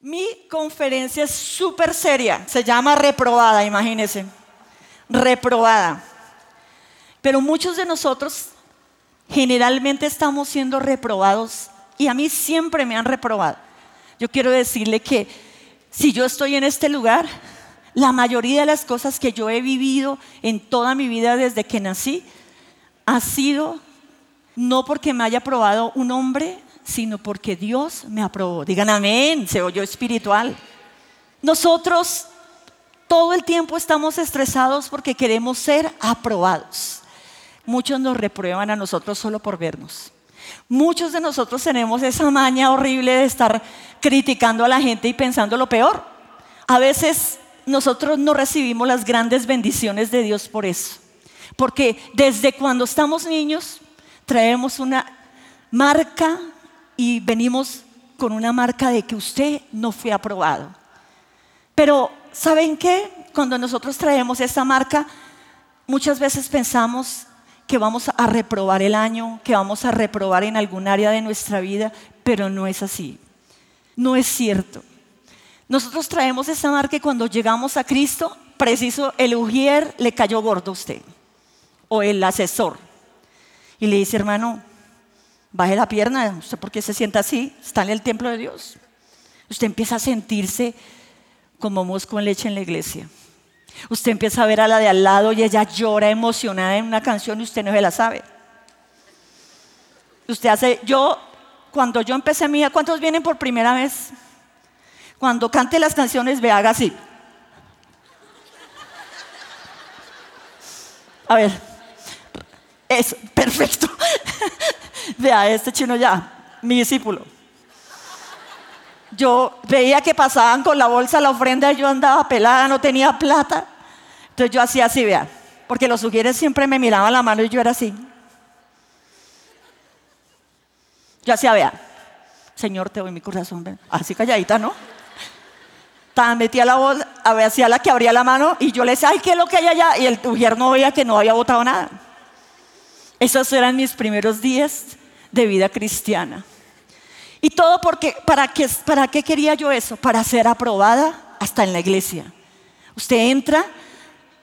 Mi conferencia es súper seria, se llama reprobada, imagínense, reprobada. Pero muchos de nosotros generalmente estamos siendo reprobados y a mí siempre me han reprobado. Yo quiero decirle que si yo estoy en este lugar, la mayoría de las cosas que yo he vivido en toda mi vida desde que nací ha sido no porque me haya aprobado un hombre, sino porque Dios me aprobó. Digan amén, se oyó espiritual. Nosotros todo el tiempo estamos estresados porque queremos ser aprobados. Muchos nos reprueban a nosotros solo por vernos. Muchos de nosotros tenemos esa maña horrible de estar criticando a la gente y pensando lo peor. A veces nosotros no recibimos las grandes bendiciones de Dios por eso. Porque desde cuando estamos niños traemos una marca y venimos con una marca de que usted no fue aprobado. Pero, ¿saben qué? Cuando nosotros traemos esa marca, muchas veces pensamos que vamos a reprobar el año, que vamos a reprobar en algún área de nuestra vida, pero no es así. No es cierto. Nosotros traemos esa marca y cuando llegamos a Cristo, preciso, el ujier le cayó gordo a usted, o el asesor. Y le dice, hermano, baje la pierna, ¿usted por qué se sienta así? Está en el templo de Dios. Usted empieza a sentirse como mosco en leche en la iglesia. Usted empieza a ver a la de al lado y ella llora emocionada en una canción y usted no se la sabe. Usted hace, yo, cuando yo empecé mía, ¿cuántos vienen por primera vez? Cuando cante las canciones, ve, así. A ver, es perfecto. Vea, este chino ya, mi discípulo. Yo veía que pasaban con la bolsa la ofrenda yo andaba pelada, no tenía plata. Entonces yo hacía así, vea, porque los sugieres siempre me miraban la mano y yo era así. Yo hacía, vea, Señor, te doy mi corazón, así calladita, ¿no? Tan metía la bolsa, hacía la que abría la mano y yo le decía, ay, ¿qué es lo que hay allá? Y el ujier no veía que no había botado nada. Esos eran mis primeros días de vida cristiana. Y todo porque, ¿para qué, ¿para qué quería yo eso? Para ser aprobada hasta en la iglesia. Usted entra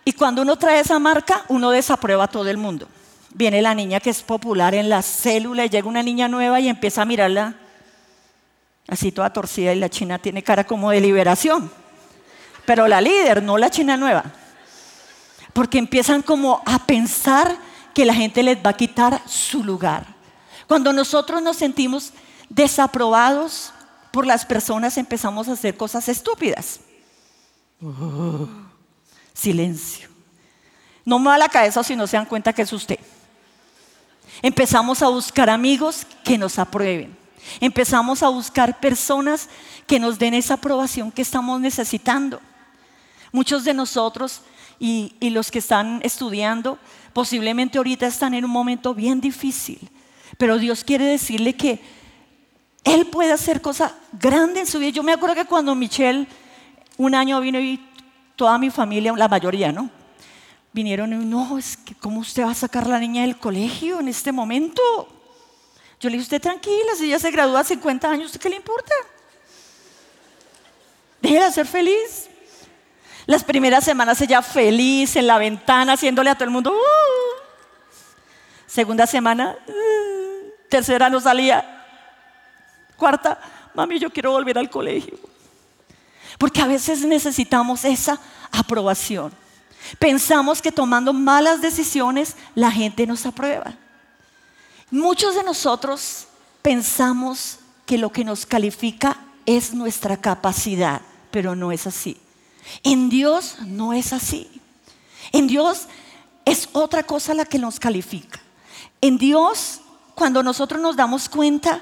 y cuando uno trae esa marca, uno desaprueba a todo el mundo. Viene la niña que es popular en la célula y llega una niña nueva y empieza a mirarla así toda torcida y la china tiene cara como de liberación. Pero la líder, no la china nueva. Porque empiezan como a pensar que la gente les va a quitar su lugar. Cuando nosotros nos sentimos desaprobados por las personas empezamos a hacer cosas estúpidas. silencio. No me la cabeza si no se dan cuenta que es usted. Empezamos a buscar amigos que nos aprueben. Empezamos a buscar personas que nos den esa aprobación que estamos necesitando. Muchos de nosotros y, los que están estudiando posiblemente ahorita están en un momento bien difícil, pero Dios quiere decirle que él puede hacer cosas grandes en su vida. Yo me acuerdo que cuando Michelle un año vino y toda mi familia, la mayoría, ¿no? Vinieron y no, es que ¿cómo usted va a sacar a la niña del colegio en este momento? Yo le dije, usted tranquila, si ella se gradúa a 50 años, ¿usted qué le importa? Déjela ser feliz. Las primeras semanas ella feliz en la ventana, haciéndole a todo el mundo. Uh". Segunda semana, uh". tercera no salía. Cuarta, mami, yo quiero volver al colegio. Porque a veces necesitamos esa aprobación. Pensamos que tomando malas decisiones la gente nos aprueba. Muchos de nosotros pensamos que lo que nos califica es nuestra capacidad, pero no es así. En Dios no es así. En Dios es otra cosa la que nos califica. En Dios, cuando nosotros nos damos cuenta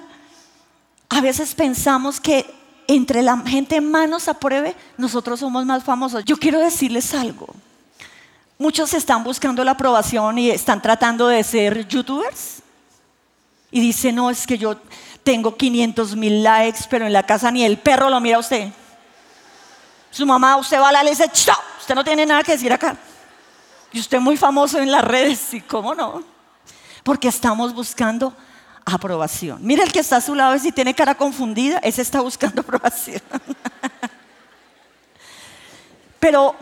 a veces pensamos que entre la gente más nos apruebe, nosotros somos más famosos. Yo quiero decirles algo. Muchos están buscando la aprobación y están tratando de ser youtubers. Y dicen, no, es que yo tengo 500 mil likes, pero en la casa ni el perro lo mira a usted. Su mamá, usted va a la le dice, ¡Chao! usted no tiene nada que decir acá. Y usted muy famoso en las redes, ¿y cómo no? Porque estamos buscando aprobación. Mira el que está a su lado, si tiene cara confundida, ese está buscando aprobación. Pero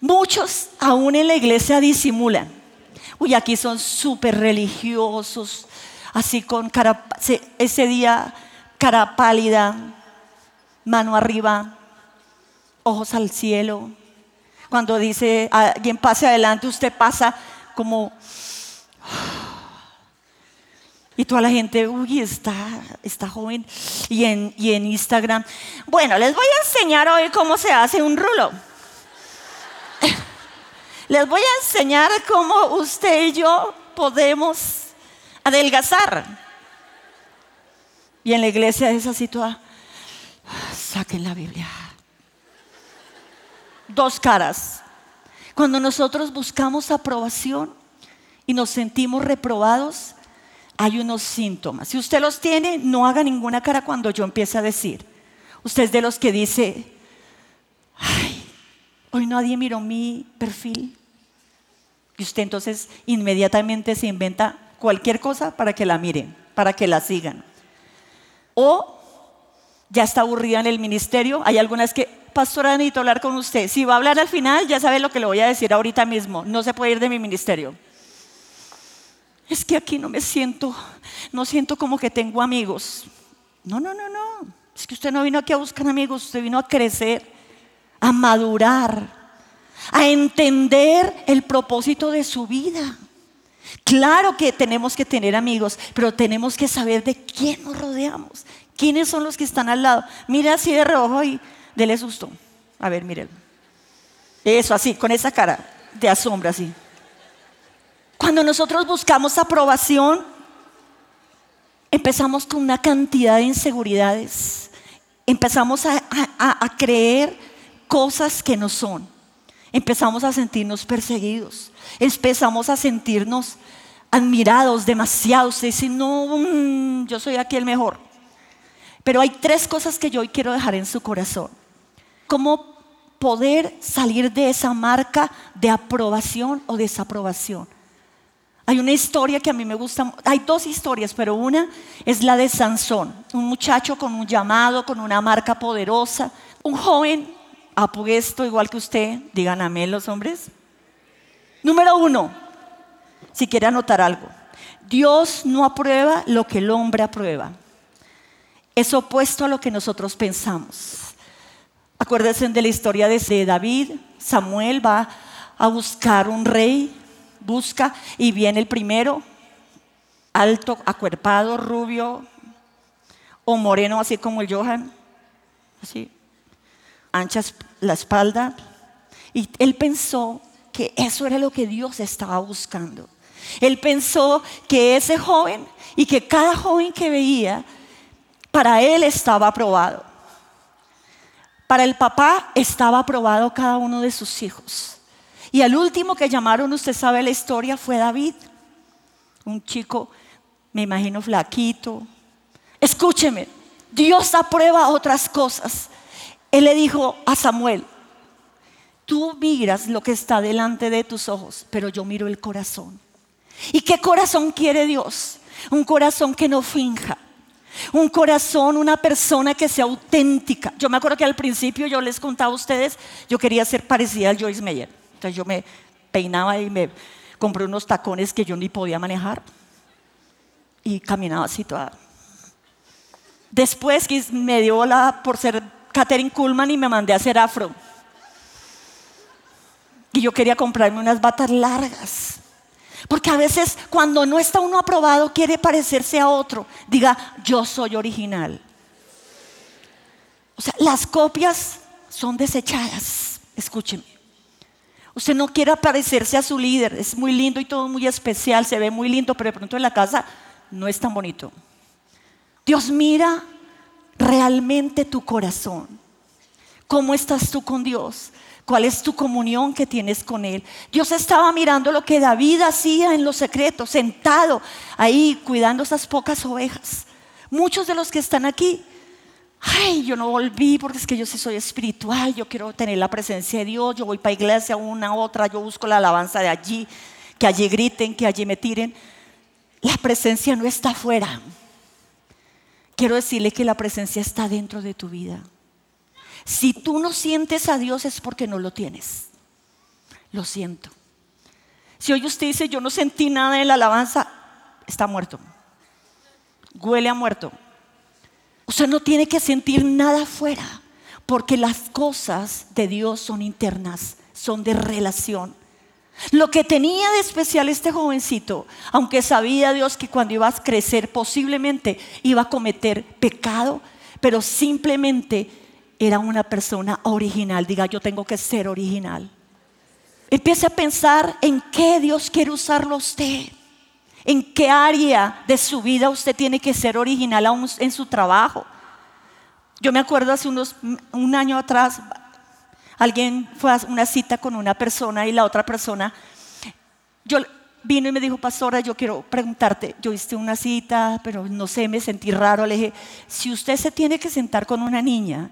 muchos aún en la iglesia disimulan. Uy, aquí son súper religiosos, así con cara, ese día cara pálida, mano arriba, ojos al cielo. Cuando dice alguien pase adelante, usted pasa como... Y toda la gente, uy, está, está joven. Y en, y en Instagram, bueno, les voy a enseñar hoy cómo se hace un rulo. les voy a enseñar cómo usted y yo podemos adelgazar. Y en la iglesia es así toda, saquen la Biblia dos caras. Cuando nosotros buscamos aprobación y nos sentimos reprobados, hay unos síntomas. Si usted los tiene, no haga ninguna cara cuando yo empiece a decir. Usted es de los que dice, ay, hoy nadie miró mi perfil. Y usted entonces inmediatamente se inventa cualquier cosa para que la miren, para que la sigan. O ya está aburrida en el ministerio. Hay algunas que pastora, necesito hablar con usted. Si va a hablar al final, ya sabe lo que le voy a decir ahorita mismo. No se puede ir de mi ministerio. Es que aquí no me siento, no siento como que tengo amigos. No, no, no, no. Es que usted no vino aquí a buscar amigos, usted vino a crecer, a madurar, a entender el propósito de su vida. Claro que tenemos que tener amigos, pero tenemos que saber de quién nos rodeamos, quiénes son los que están al lado. Mira así de reojo y Dele susto. A ver, mírenlo. Eso, así, con esa cara de asombro, así. Cuando nosotros buscamos aprobación, empezamos con una cantidad de inseguridades. Empezamos a, a creer cosas que no son. Empezamos a sentirnos perseguidos. Empezamos a sentirnos admirados demasiado. Usted dice, no, mm, yo soy aquí el mejor. Pero hay tres cosas que yo hoy quiero dejar en su corazón cómo poder salir de esa marca de aprobación o desaprobación. Hay una historia que a mí me gusta, hay dos historias, pero una es la de Sansón, un muchacho con un llamado, con una marca poderosa, un joven apuesto igual que usted, digan amén los hombres. Número uno, si quiere anotar algo, Dios no aprueba lo que el hombre aprueba. Es opuesto a lo que nosotros pensamos. Acuérdense de la historia de David. Samuel va a buscar un rey, busca y viene el primero, alto, acuerpado, rubio o moreno, así como el Johan, así, ancha la espalda. Y él pensó que eso era lo que Dios estaba buscando. Él pensó que ese joven y que cada joven que veía, para él estaba aprobado. Para el papá estaba aprobado cada uno de sus hijos. Y el último que llamaron, usted sabe la historia, fue David. Un chico, me imagino, flaquito. Escúcheme, Dios aprueba otras cosas. Él le dijo a Samuel, tú miras lo que está delante de tus ojos, pero yo miro el corazón. ¿Y qué corazón quiere Dios? Un corazón que no finja, un corazón, una persona que sea auténtica. Yo me acuerdo que al principio yo les contaba a ustedes, yo quería ser parecida al Joyce Meyer. Entonces yo me peinaba y me compré unos tacones que yo ni podía manejar. Y caminaba así toda. Después me dio la por ser Catherine Kuhlman y me mandé a hacer afro. Y yo quería comprarme unas batas largas. Porque a veces cuando no está uno aprobado quiere parecerse a otro. Diga, yo soy original. O sea, las copias son desechadas. Escúcheme. Usted no quiere parecerse a su líder. Es muy lindo y todo muy especial. Se ve muy lindo, pero de pronto en la casa no es tan bonito. Dios mira realmente tu corazón. ¿Cómo estás tú con Dios? ¿Cuál es tu comunión que tienes con Él? Dios estaba mirando lo que David hacía en los secretos, sentado ahí cuidando esas pocas ovejas. Muchos de los que están aquí, ay, yo no volví porque es que yo sí soy espiritual, yo quiero tener la presencia de Dios, yo voy para iglesia una, otra, yo busco la alabanza de allí, que allí griten, que allí me tiren. la presencia no está afuera. Quiero decirle que la presencia está dentro de tu vida. Si tú no sientes a Dios es porque no lo tienes. Lo siento. Si hoy usted dice, yo no sentí nada en la alabanza, está muerto. Huele a muerto. Usted no tiene que sentir nada afuera, porque las cosas de Dios son internas, son de relación. Lo que tenía de especial este jovencito, aunque sabía Dios que cuando iba a crecer posiblemente iba a cometer pecado, pero simplemente era una persona original. Diga, yo tengo que ser original. Empiece a pensar en qué Dios quiere usarlo usted. En qué área de su vida usted tiene que ser original en su trabajo. Yo me acuerdo hace unos, un año atrás, alguien fue a una cita con una persona y la otra persona, yo vino y me dijo, pastora, yo quiero preguntarte, yo hice una cita, pero no sé, me sentí raro. Le dije, si usted se tiene que sentar con una niña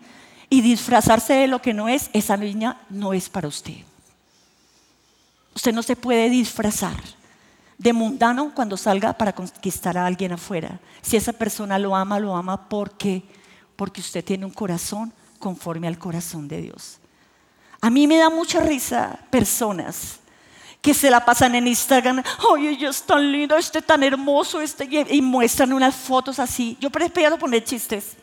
y disfrazarse de lo que no es, esa niña no es para usted. Usted no se puede disfrazar de mundano cuando salga para conquistar a alguien afuera. Si esa persona lo ama, lo ama porque porque usted tiene un corazón conforme al corazón de Dios. A mí me da mucha risa personas que se la pasan en Instagram, oye, ella es tan lindo, este tan hermoso, este, y muestran unas fotos así. Yo prefiero poner chistes.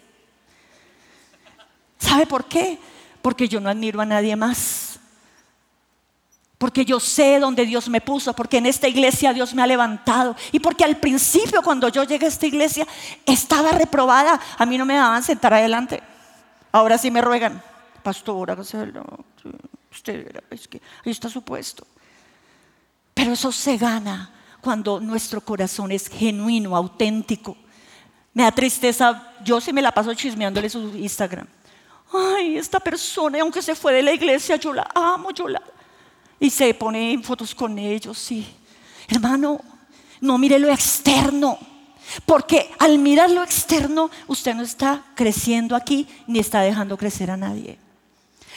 ¿Sabe por qué? Porque yo no admiro a nadie más porque yo sé dónde Dios me puso, porque en esta iglesia Dios me ha levantado y porque al principio cuando yo llegué a esta iglesia estaba reprobada, a mí no me daban sentar adelante. Ahora sí me ruegan, pastora, usted, es que ahí está su puesto. Pero eso se gana cuando nuestro corazón es genuino, auténtico. Me da tristeza, yo sí me la paso chismeándole su Instagram. Ay, esta persona, aunque se fue de la iglesia, yo la amo, yo la y se pone en fotos con ellos, sí. Hermano, no mire lo externo, porque al mirar lo externo, usted no está creciendo aquí ni está dejando crecer a nadie.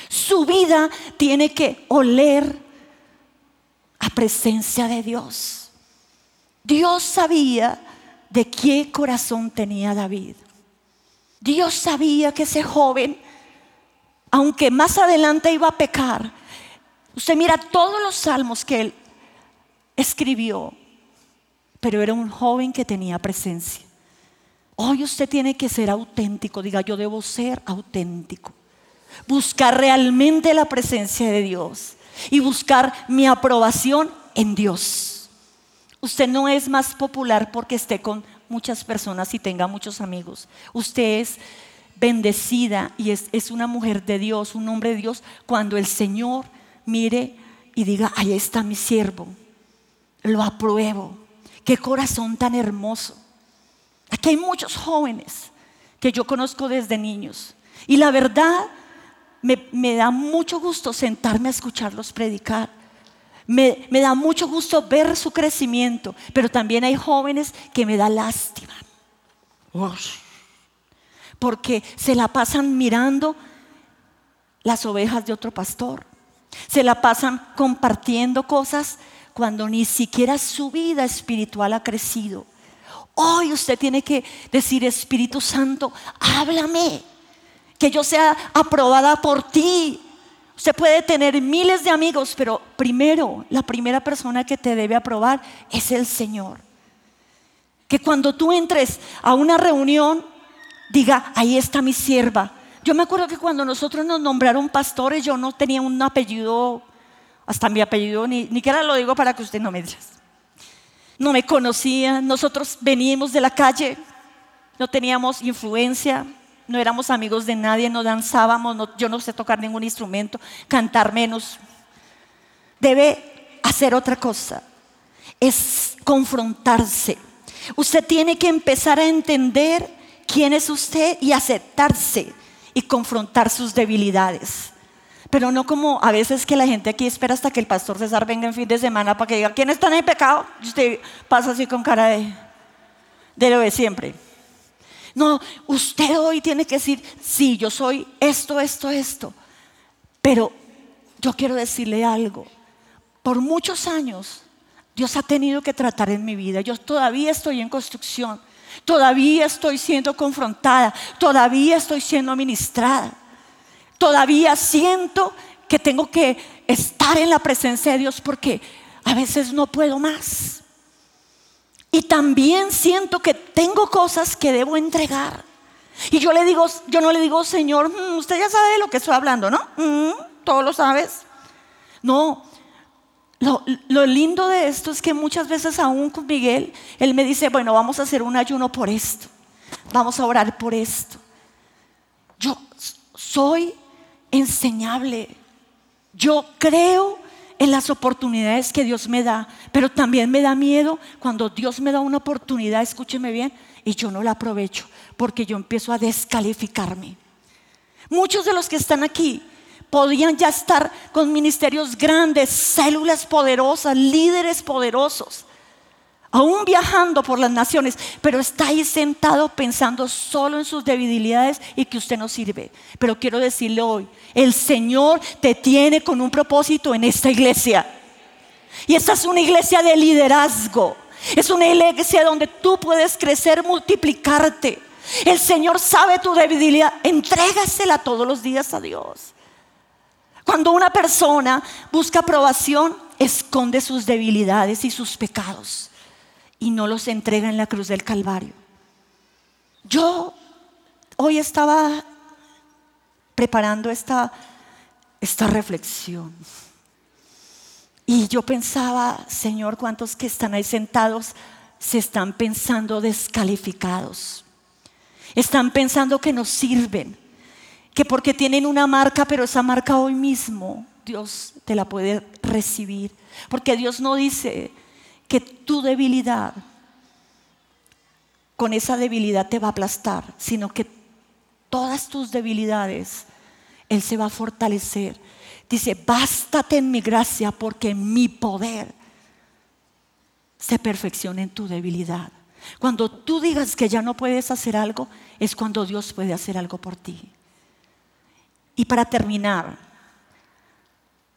Su vida tiene que oler a presencia de Dios. Dios sabía de qué corazón tenía David. Dios sabía que ese joven, aunque más adelante iba a pecar, Usted mira todos los salmos que él escribió, pero era un joven que tenía presencia. Hoy usted tiene que ser auténtico, diga yo debo ser auténtico. Buscar realmente la presencia de Dios y buscar mi aprobación en Dios. Usted no es más popular porque esté con muchas personas y tenga muchos amigos. Usted es bendecida y es, es una mujer de Dios, un hombre de Dios, cuando el Señor mire y diga, ahí está mi siervo, lo apruebo, qué corazón tan hermoso. Aquí hay muchos jóvenes que yo conozco desde niños y la verdad me, da mucho gusto sentarme a escucharlos predicar. Me, me, da mucho gusto ver su crecimiento, pero también hay jóvenes que me da lástima. Porque se la pasan mirando las ovejas de otro pastor. Se la pasan compartiendo cosas cuando ni siquiera su vida espiritual ha crecido. Hoy usted tiene que decir, Espíritu Santo, háblame, que yo sea aprobada por ti. Usted puede tener miles de amigos, pero primero, la primera persona que te debe aprobar es el Señor. Que cuando tú entres a una reunión, diga, ahí está mi sierva, yo me acuerdo que cuando nosotros nos nombraron pastores, yo no tenía un apellido, hasta mi apellido, ni, ni siquiera lo digo para que usted no me diga. No me conocía, nosotros veníamos de la calle, no teníamos influencia, no éramos amigos de nadie, no danzábamos, yo no sé tocar ningún instrumento, cantar menos. Debe hacer otra cosa, es confrontarse. Usted tiene que empezar a entender quién es usted y aceptarse y confrontar sus debilidades. Pero no como a veces que la gente aquí espera hasta que el pastor César venga en fin de semana para que diga, ¿quién está en el pecado? Y usted pasa así con cara de, de lo de siempre. No, usted hoy tiene que decir, sí, yo soy esto, esto, esto. Pero yo quiero decirle algo. Por muchos años Dios ha tenido que tratar en mi vida. Yo todavía estoy en construcción. Todavía estoy siendo confrontada. Todavía estoy siendo ministrada. Todavía siento que tengo que estar en la presencia de Dios porque a veces no puedo más. Y también siento que tengo cosas que debo entregar. Y yo le digo, yo no le digo, Señor, mm, usted ya sabe de lo que estoy hablando, ¿no? Mm, Todo lo sabes. No, lo, lindo de esto es que muchas veces aún con Miguel, él me dice, bueno, vamos a hacer un ayuno por esto, vamos a orar por esto. Yo soy enseñable, yo creo en las oportunidades que Dios me da, pero también me da miedo cuando Dios me da una oportunidad, escúcheme bien, y yo no la aprovecho, porque yo empiezo a descalificarme. Muchos de los que están aquí podían ya estar con ministerios grandes, células poderosas, líderes poderosos, aún viajando por las naciones, pero está ahí sentado pensando solo en sus debilidades y que usted no sirve. Pero quiero decirle hoy, el Señor te tiene con un propósito en esta iglesia. Y esta es una iglesia de liderazgo. Es una iglesia donde tú puedes crecer, multiplicarte. El Señor sabe tu debilidad. Entrégasela todos los días a Dios. Cuando una persona busca aprobación, esconde sus debilidades y sus pecados y no los entrega en la cruz del Calvario. Yo hoy estaba preparando esta, esta reflexión y yo pensaba, Señor, ¿cuántos que están ahí sentados se están pensando descalificados? Están pensando que no sirven que porque tienen una marca, pero esa marca hoy mismo Dios te la puede recibir. Porque Dios no dice que tu debilidad, con esa debilidad te va a aplastar, sino que todas tus debilidades, Él se va a fortalecer. Dice, bástate en mi gracia porque mi poder se perfecciona en tu debilidad. Cuando tú digas que ya no puedes hacer algo, es cuando Dios puede hacer algo por ti. Y para terminar,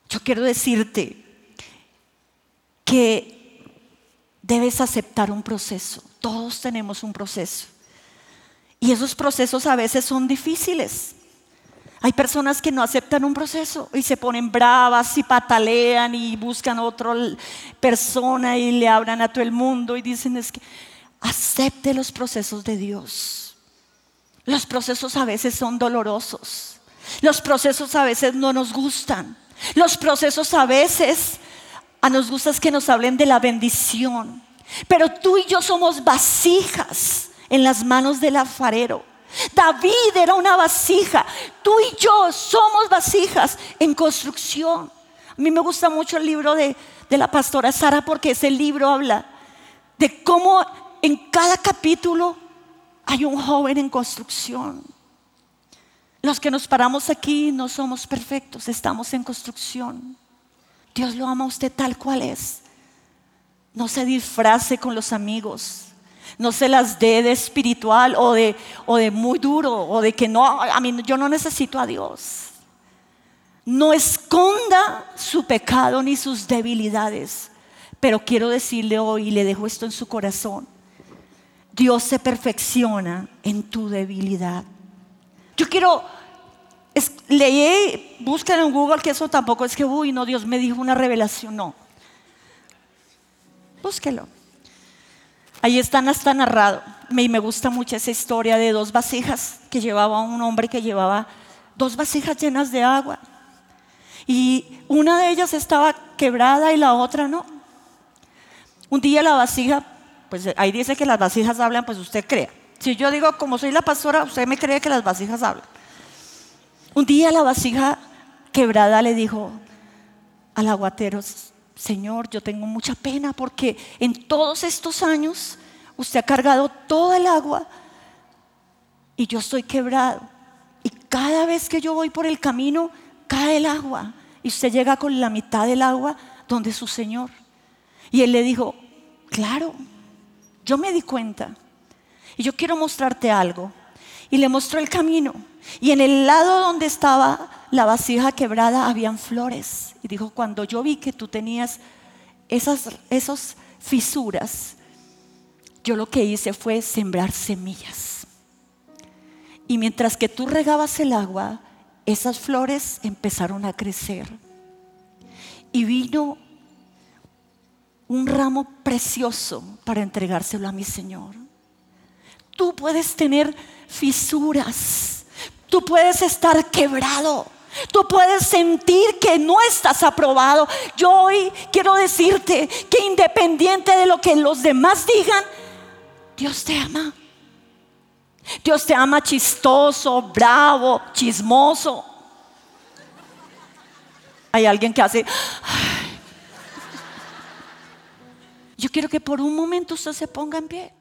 yo quiero decirte que debes aceptar un proceso. Todos tenemos un proceso. Y esos procesos a veces son difíciles. Hay personas que no aceptan un proceso y se ponen bravas y patalean y buscan otra persona y le hablan a todo el mundo y dicen es que acepte los procesos de Dios. Los procesos a veces son dolorosos. Los procesos a veces no nos gustan. Los procesos a veces a nos gusta que nos hablen de la bendición. Pero tú y yo somos vasijas en las manos del alfarero. David era una vasija. Tú y yo somos vasijas en construcción. A mí me gusta mucho el libro de, de la pastora Sara porque ese libro habla de cómo en cada capítulo hay un joven en construcción. Los que nos paramos aquí no somos perfectos, estamos en construcción. Dios lo ama a usted tal cual es. No se disfrace con los amigos. No se las dé de espiritual o de, o de muy duro o de que no, a mí yo no necesito a Dios. No esconda su pecado ni sus debilidades. Pero quiero decirle hoy, y le dejo esto en su corazón, Dios se perfecciona en tu debilidad. Yo quiero leí, busquen en Google que eso tampoco es que, uy, no, Dios me dijo una revelación, no. Búsquelo. Ahí están hasta narrado. Y me gusta mucho esa historia de dos vasijas que llevaba un hombre que llevaba dos vasijas llenas de agua. Y una de ellas estaba quebrada y la otra no. Un día la vasija, pues ahí dice que las vasijas hablan, pues usted crea. Si yo digo, como soy la pastora, usted me cree que las vasijas hablan. Un día la vasija quebrada le dijo al aguatero, Señor, yo tengo mucha pena porque en todos estos años usted ha cargado toda el agua y yo estoy quebrado. Y cada vez que yo voy por el camino, cae el agua y usted llega con la mitad del agua donde su Señor. Y él le dijo, claro, yo me di cuenta y yo quiero mostrarte algo. Y le mostró el camino. Y en el lado donde estaba la vasija quebrada habían flores. Y dijo, cuando yo vi que tú tenías esas esos fisuras, yo lo que hice fue sembrar semillas. Y mientras que tú regabas el agua, esas flores empezaron a crecer. Y vino un ramo precioso para entregárselo a mi Señor. Tú puedes tener fisuras, tú puedes estar quebrado, tú puedes sentir que no estás aprobado. Yo hoy quiero decirte que independiente de lo que los demás digan, Dios te ama. Dios te ama chistoso, bravo, chismoso. Hay alguien que hace... Yo quiero que por un momento usted se ponga en pie.